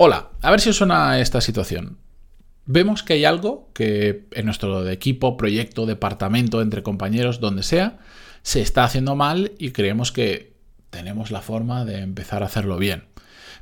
Hola, a ver si os suena esta situación. Vemos que hay algo que en nuestro equipo, proyecto, departamento, entre compañeros, donde sea, se está haciendo mal y creemos que tenemos la forma de empezar a hacerlo bien.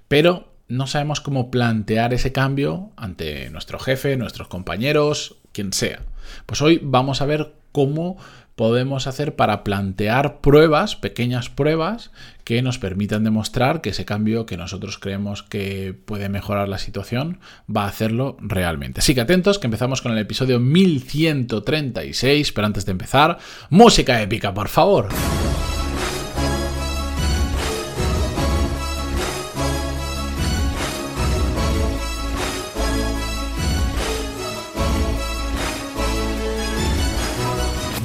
Pero no sabemos cómo plantear ese cambio ante nuestro jefe, nuestros compañeros, quien sea. Pues hoy vamos a ver cómo podemos hacer para plantear pruebas, pequeñas pruebas, que nos permitan demostrar que ese cambio que nosotros creemos que puede mejorar la situación va a hacerlo realmente. Así que atentos, que empezamos con el episodio 1136, pero antes de empezar, música épica, por favor.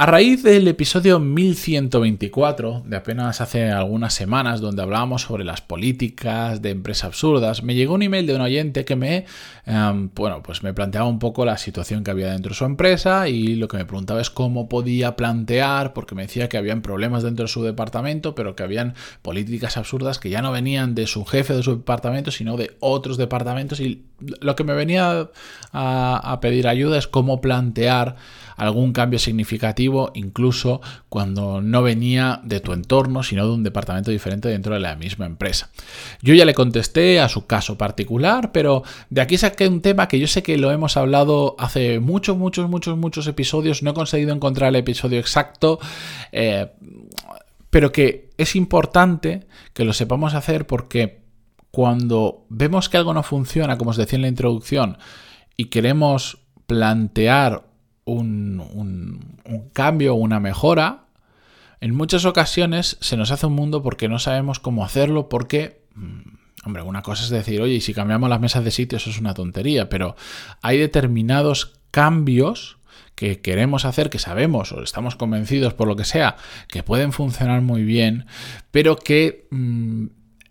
A raíz del episodio 1124, de apenas hace algunas semanas, donde hablábamos sobre las políticas de empresas absurdas, me llegó un email de un oyente que me, em, bueno, pues me planteaba un poco la situación que había dentro de su empresa y lo que me preguntaba es cómo podía plantear, porque me decía que habían problemas dentro de su departamento, pero que habían políticas absurdas que ya no venían de su jefe de su departamento, sino de otros departamentos. Y lo que me venía a pedir ayuda es cómo plantear algún cambio significativo, incluso cuando no venía de tu entorno, sino de un departamento diferente dentro de la misma empresa. Yo ya le contesté a su caso particular, pero de aquí saqué un tema que yo sé que lo hemos hablado hace muchos, muchos, muchos, muchos episodios. No he conseguido encontrar el episodio exacto. Eh, pero que es importante que lo sepamos hacer porque cuando vemos que algo no funciona, como os decía en la introducción, y queremos plantear un, cambio o una mejora, en muchas ocasiones se nos hace un mundo porque no sabemos cómo hacerlo, porque, mm, hombre, una cosa es decir, oye, si cambiamos las mesas de sitio, eso es una tontería, pero hay determinados cambios que queremos hacer, que sabemos o estamos convencidos por lo que sea, que pueden funcionar muy bien, pero que mm,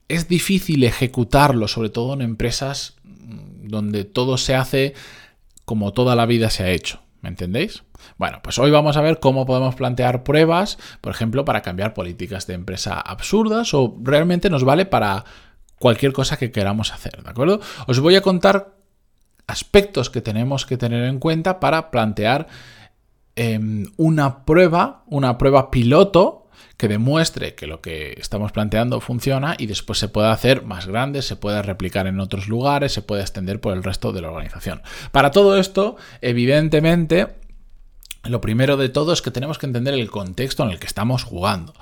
es difícil ejecutarlo, sobre todo en empresas mm, donde todo se hace como toda la vida se ha hecho. ¿Me entendéis? Bueno, pues hoy vamos a ver cómo podemos plantear pruebas, por ejemplo, para cambiar políticas de empresa absurdas o realmente nos vale para cualquier cosa que queramos hacer, ¿de acuerdo? Os voy a contar aspectos que tenemos que tener en cuenta para plantear em, una prueba, una prueba piloto que demuestre que lo que estamos planteando funciona y después se puede hacer más grande, se puede replicar en otros lugares, se puede extender por el resto de la organización. Para todo esto, evidentemente, lo primero de todo es que tenemos que entender el contexto en el que estamos jugando.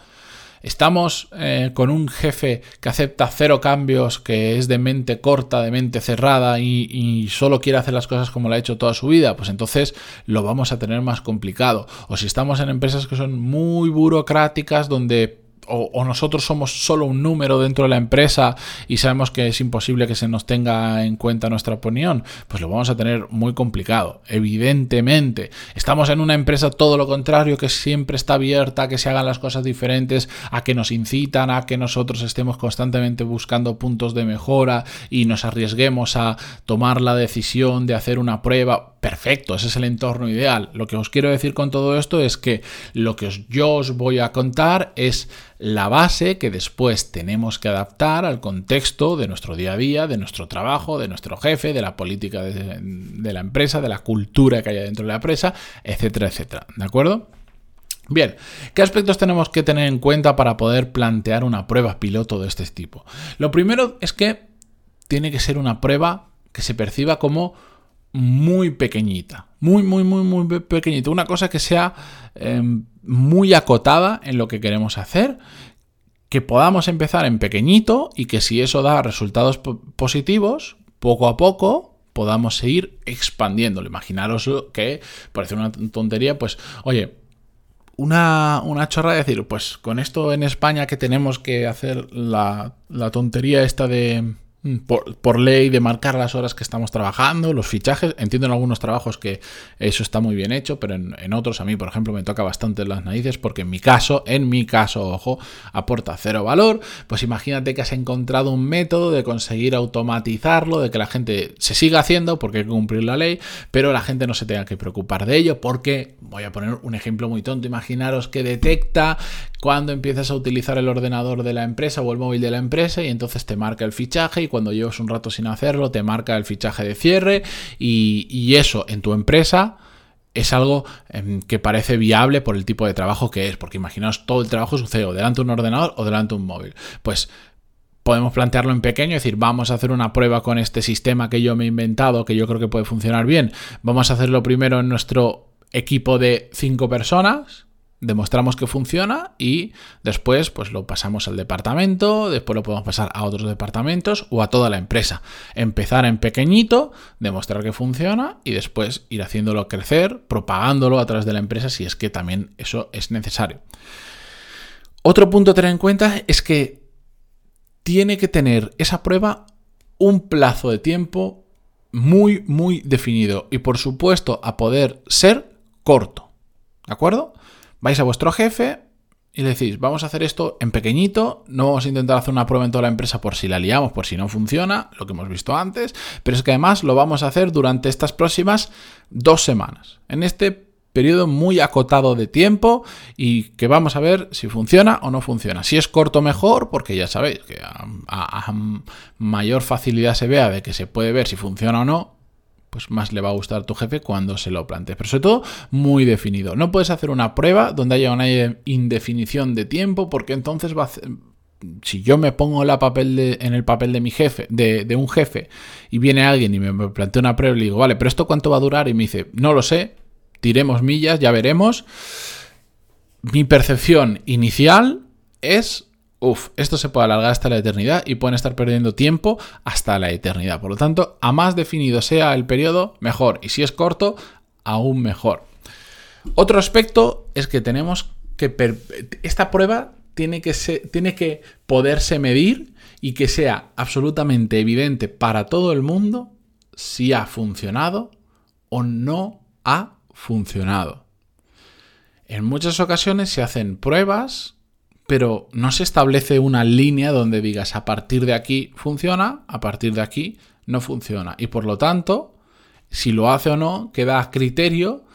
Estamos eh, con un jefe que acepta cero cambios, que es de mente corta, de mente cerrada y, y, solo quiere hacer las cosas como lo ha hecho toda su vida, pues entonces lo vamos a tener más complicado. O si estamos en empresas que son muy burocráticas, donde o, nosotros somos solo un número dentro de la empresa y sabemos que es imposible que se nos tenga en cuenta nuestra opinión, pues lo vamos a tener muy complicado, evidentemente. Estamos en una empresa todo lo contrario, que siempre está abierta a que se hagan las cosas diferentes, a que nos incitan, a que nosotros estemos constantemente buscando puntos de mejora y nos arriesguemos a tomar la decisión de hacer una prueba perfecto, ese es el entorno ideal. Lo que os quiero decir con todo esto es que lo que yo os voy a contar es la base que después tenemos que adaptar al contexto de nuestro día a día, de nuestro trabajo, de nuestro jefe, de la política de, la empresa, de la cultura que haya dentro de la empresa, etcétera, etcétera. ¿De acuerdo? Bien, ¿qué aspectos tenemos que tener en cuenta para poder plantear una prueba piloto de este tipo? Lo primero es que tiene que ser una prueba que se perciba como muy pequeñita. Muy, muy, muy, muy pequeñita. Una cosa que sea em, muy acotada en lo que queremos hacer. Que podamos empezar en pequeñito y que si eso da resultados positivos, poco a poco podamos seguir expandiéndolo. Imaginaros que, parece una tontería, pues, oye, una, una, chorra de decir, pues con esto en España que tenemos que hacer la, la tontería esta de mm, por, ley de marcar las horas que estamos trabajando, los fichajes. Entiendo en algunos trabajos que eso está muy bien hecho, pero en, otros a mí, por ejemplo, me toca bastante las narices porque en mi caso, en mi caso, ojo, aporta cero valor. Pues imagínate que has encontrado un método de conseguir automatizarlo, de que la gente se siga haciendo porque hay que cumplir la ley, pero la gente no se tenga que preocupar de ello porque, voy a poner un ejemplo muy tonto, imaginaros que detecta cuando empiezas a utilizar el ordenador de la empresa o el móvil de la empresa y entonces te marca el fichaje y cuando llevas un rato sin hacerlo te marca el fichaje de cierre y, eso en tu empresa es algo em, que parece viable por el tipo de trabajo que es, porque imaginaos todo el trabajo sucede o delante de un ordenador o delante de un móvil. Pues podemos plantearlo en pequeño, decir, vamos a hacer una prueba con este sistema que yo me he inventado, que yo creo que puede funcionar bien. Vamos a hacerlo primero en nuestro equipo de cinco personas, demostramos que funciona y después pues lo pasamos al departamento, después lo podemos pasar a otros departamentos o a toda la empresa. Empezar en pequeñito, demostrar que funciona y después ir haciéndolo crecer, propagándolo a través de la empresa si es que también eso es necesario. Otro punto a tener en cuenta es que tiene que tener esa prueba un plazo de tiempo muy, muy definido y por supuesto a poder ser corto. ¿De acuerdo? Vais a vuestro jefe y le decís, vamos a hacer esto en pequeñito, no vamos a intentar hacer una prueba en toda la empresa por si la liamos, por si no funciona, lo que hemos visto antes, pero es que además lo vamos a hacer durante estas próximas dos semanas, en este periodo muy acotado de tiempo y que vamos a ver si funciona o no funciona. Si es corto mejor, porque ya sabéis que a mayor facilidad se vea de que se puede ver si funciona o no, pues más le va a gustar a tu jefe cuando se lo plantees. Pero sobre todo, muy definido. No puedes hacer una prueba donde haya una indefinición de tiempo, porque entonces va a si yo me pongo la papel en el papel de mi jefe, de, un jefe, y viene alguien y me, plantea una prueba y le digo, vale, pero esto cuánto va a durar? Y me dice, no lo sé, tiremos millas, ya veremos. Mi percepción inicial es Uf, esto se puede alargar hasta la eternidad y pueden estar perdiendo tiempo hasta la eternidad. Por lo tanto, a más definido sea el periodo, mejor. Y si es corto, aún mejor. Otro aspecto es que tenemos que... Esta prueba tiene que, tiene que poderse medir y que sea absolutamente evidente para todo el mundo si ha funcionado o no ha funcionado. En muchas ocasiones se hacen pruebas pero no se establece una línea donde digas a partir de aquí funciona, a partir de aquí no funciona. Y por lo tanto, si lo hace o no, queda a criterio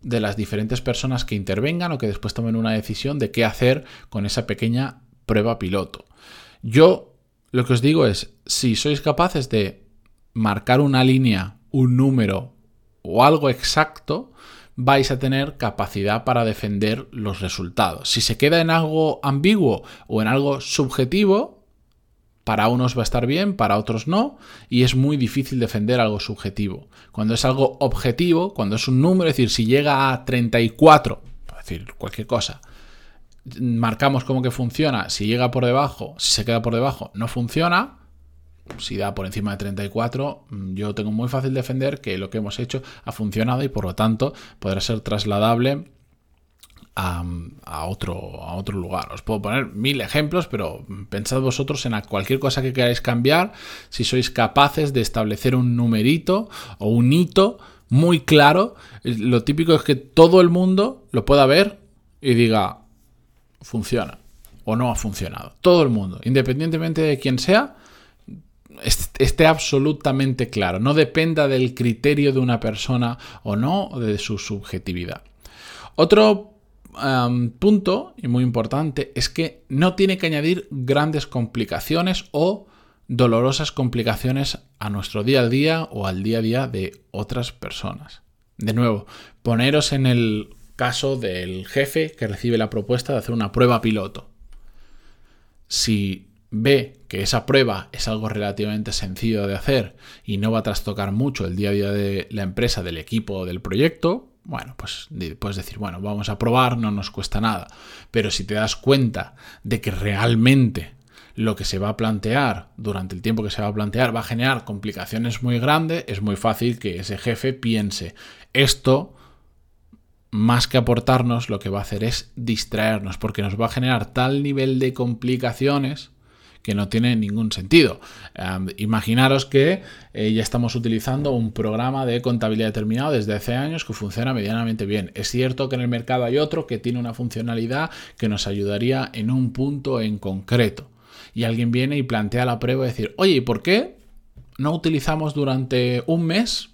de las diferentes personas que intervengan o que después tomen una decisión de qué hacer con esa pequeña prueba piloto. Yo lo que os digo es, si sois capaces de marcar una línea, un número o algo exacto, vais a tener capacidad para defender los resultados. Si se queda en algo ambiguo o en algo subjetivo, para unos va a estar bien, para otros no, y es muy difícil defender algo subjetivo. Cuando es algo objetivo, cuando es un número, es decir, si llega a 34, es decir, cualquier cosa, marcamos cómo que funciona, si llega por debajo, si se queda por debajo, no funciona, si da por encima de 34, mm, yo tengo muy fácil defender que lo que hemos hecho ha funcionado y por lo tanto podrá ser trasladable a, otro, a otro lugar. Os puedo poner mil ejemplos, pero pensad vosotros en cualquier cosa que queráis cambiar, si sois capaces de establecer un numerito o un hito muy claro. Lo típico es que todo el mundo lo pueda ver y diga, funciona o no ha funcionado. Todo el mundo, independientemente de quién sea, esté absolutamente claro, no dependa del criterio de una persona o no, o de su subjetividad. Otro punto, y muy importante, es que no tiene que añadir grandes complicaciones o dolorosas complicaciones a nuestro día a día o al día a día de otras personas. De nuevo, poneros en el caso del jefe que recibe la propuesta de hacer una prueba piloto. Si ve que esa prueba es algo relativamente sencillo de hacer y no va a trastocar mucho el día a día de la empresa, del equipo o del proyecto, bueno, pues puedes decir, bueno, vamos a probar, no nos cuesta nada. Pero si te das cuenta de que realmente lo que se va a plantear durante el tiempo que se va a plantear va a generar complicaciones muy grandes, es muy fácil que ese jefe piense, esto más que aportarnos, lo que va a hacer es distraernos, porque nos va a generar tal nivel de complicaciones que no tiene ningún sentido. imaginaros que eh, ya estamos utilizando un programa de contabilidad determinado desde hace años que funciona medianamente bien. Es cierto que en el mercado hay otro que tiene una funcionalidad que nos ayudaría en un punto en concreto. Y alguien viene y plantea la prueba de decir, oye, ¿y por qué no utilizamos durante un mes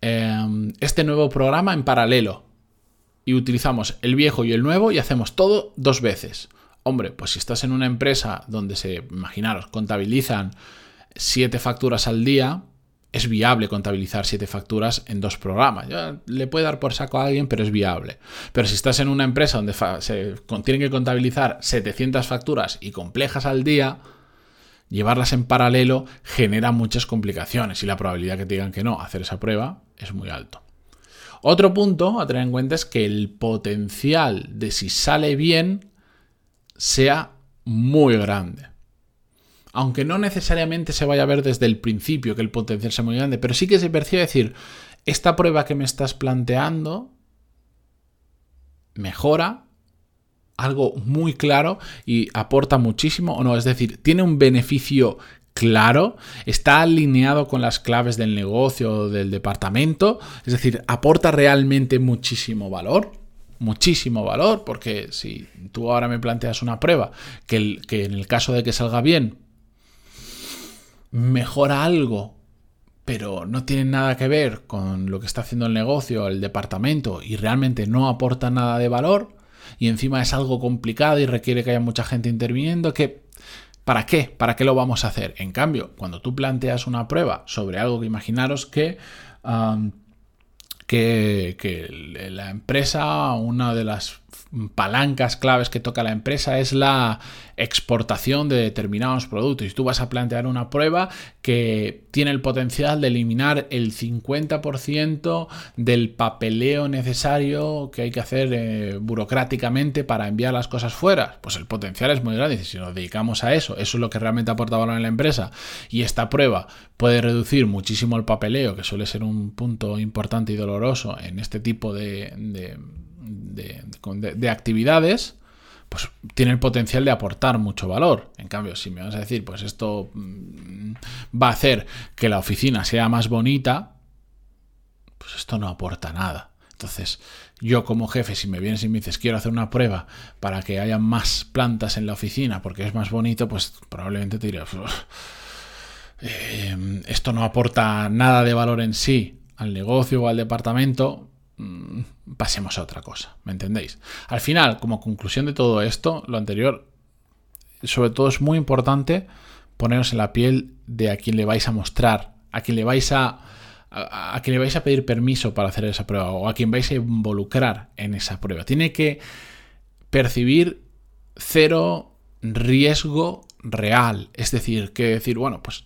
em, este nuevo programa en paralelo? Y utilizamos el viejo y el nuevo y hacemos todo dos veces. Hombre, pues si estás en una empresa donde se, imaginaros, contabilizan siete facturas al día, es viable contabilizar siete facturas en dos programas. le puede dar por saco a alguien, pero es viable. Pero si estás en una empresa donde se tienen que contabilizar 700 facturas y complejas al día, llevarlas en paralelo genera muchas complicaciones y la probabilidad que te digan que no hacer esa prueba es muy alto. Otro punto a tener en cuenta es que el potencial de si sale bien sea muy grande. Aunque no necesariamente se vaya a ver desde el principio que el potencial sea muy grande, pero sí que se percibe decir, esta prueba que me estás planteando mejora algo muy claro y aporta muchísimo o no, es decir, tiene un beneficio claro, está alineado con las claves del negocio o del departamento, es decir, aporta realmente muchísimo valor muchísimo valor, porque si tú ahora me planteas una prueba que, en el caso de que salga bien mejora algo, pero no tiene nada que ver con lo que está haciendo el negocio, el departamento, y realmente no aporta nada de valor, y encima es algo complicado y requiere que haya mucha gente interviniendo, que ¿para qué? ¿Para qué lo vamos a hacer? En cambio, cuando tú planteas una prueba sobre algo que imaginaros que que, la empresa, una de las palancas claves que toca la empresa es la exportación de determinados productos. Y tú vas a plantear una prueba que tiene el potencial de eliminar el 50% del papeleo necesario que hay que hacer eh, burocráticamente para enviar las cosas fuera. Pues el potencial es muy grande. Si nos dedicamos a eso, eso es lo que realmente aporta valor en la empresa. Y esta prueba puede reducir muchísimo el papeleo, que suele ser un punto importante y doloroso en este tipo de, de, actividades, pues tiene el potencial de aportar mucho valor. En cambio, si me vas a decir, pues esto mm, va a hacer que la oficina sea más bonita, pues esto no aporta nada. Entonces, yo como jefe, si me vienes y me dices quiero hacer una prueba para que haya más plantas en la oficina porque es más bonito, pues probablemente te diré, eh, esto no aporta nada de valor en sí al negocio o al departamento, mm, pasemos a otra cosa, ¿me entendéis? Al final, como conclusión de todo esto, lo anterior, sobre todo es muy importante poneros en la piel de a quien le vais a mostrar, a quien le vais a, a, a quien le vais a pedir permiso para hacer esa prueba o a quien vais a involucrar en esa prueba. Tiene que percibir cero riesgo real, es decir, que decir, bueno, pues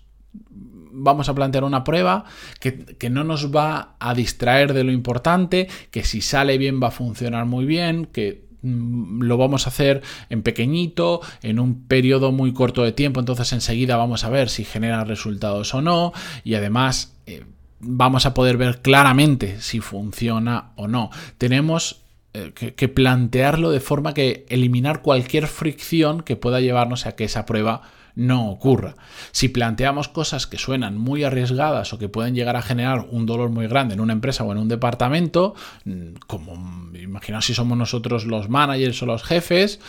vamos a plantear una prueba que, no nos va a distraer de lo importante, que si sale bien va a funcionar muy bien, que mm, lo vamos a hacer en pequeñito, en un periodo muy corto de tiempo, entonces enseguida vamos a ver si genera resultados o no y además eh, vamos a poder ver claramente si funciona o no. Tenemos eh, que plantearlo de forma que eliminar cualquier fricción que pueda llevarnos a que esa prueba no ocurra. Si planteamos cosas que suenan muy arriesgadas o que pueden llegar a generar un dolor muy grande en una empresa o en un departamento, mm, como imaginaos si somos nosotros los managers o los jefes,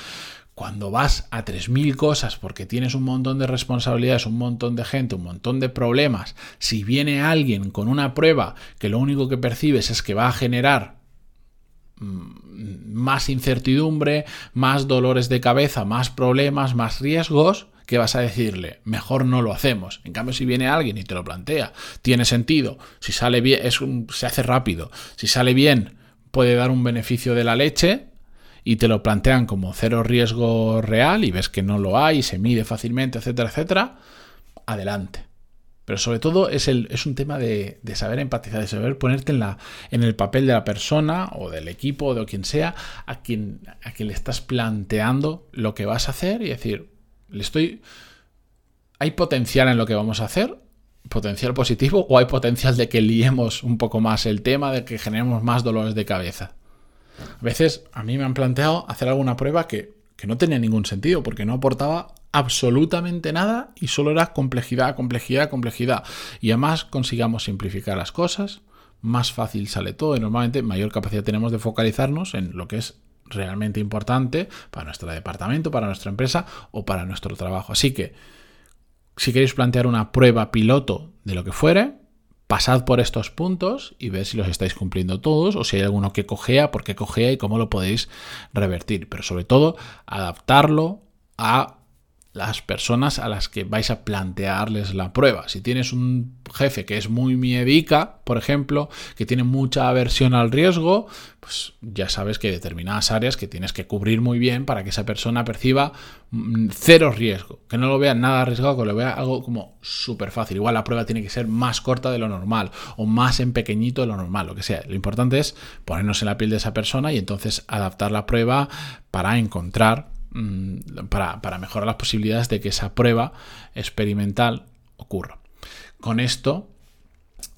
cuando vas a 3.000 cosas porque tienes un montón de responsabilidades, un montón de gente, un montón de problemas, si viene alguien con una prueba que lo único que percibes es que va a generar mm, más incertidumbre, más dolores de cabeza, más problemas, más riesgos, ¿qué vas a decirle? Mejor no lo hacemos. En cambio, si viene alguien y te lo plantea, tiene sentido, si sale bien, es se hace rápido, si sale bien, puede dar un beneficio de la leche y te lo plantean como cero riesgo real y ves que no lo hay, se mide fácilmente, etcétera, etcétera, adelante. Pero sobre todo es, el, es un tema de, saber empatizar, de saber ponerte en, la, en el papel de la persona o del equipo o de quien sea a quien, a quien le estás planteando lo que vas a hacer y decir, le estoy. ¿Hay potencial en lo que vamos a hacer? ¿Potencial positivo? ¿O hay potencial de que liemos un poco más el tema, de que generemos más dolores de cabeza? A veces a mí me han planteado hacer alguna prueba que, que no tenía ningún sentido, porque no aportaba absolutamente nada y solo era complejidad, complejidad, complejidad. Y además consigamos simplificar las cosas, más fácil sale todo y normalmente mayor capacidad tenemos de focalizarnos en lo que es realmente importante para nuestro departamento, para nuestra empresa o para nuestro trabajo. Así que, si queréis plantear una prueba piloto de lo que fuere, pasad por estos puntos y ved si los estáis cumpliendo todos o si hay alguno que cojea, por qué cojea y cómo lo podéis revertir. Pero sobre todo, adaptarlo a las personas a las que vais a plantearles la prueba. Si tienes un jefe que es muy miedica, por ejemplo, que tiene mucha aversión al riesgo, pues ya sabes que hay determinadas áreas que tienes que cubrir muy bien para que esa persona perciba mm, cero riesgo, que no lo vea nada arriesgado, que lo vea algo como súper fácil. Igual la prueba tiene que ser más corta de lo normal o más en pequeñito de lo normal, lo que sea. Lo importante es ponernos en la piel de esa persona y entonces adaptar la prueba para encontrar Mm, para, mejorar las posibilidades de que esa prueba experimental ocurra. Con esto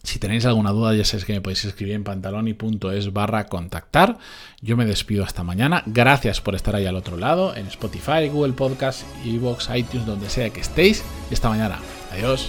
si tenéis alguna duda, ya sabéis que me podéis escribir en pantaloni.es barra contactar. Yo me despido hasta mañana. Gracias por estar ahí al otro lado, en Spotify, Google Podcast, Evox, iTunes, donde sea que estéis. Y esta mañana. Adiós.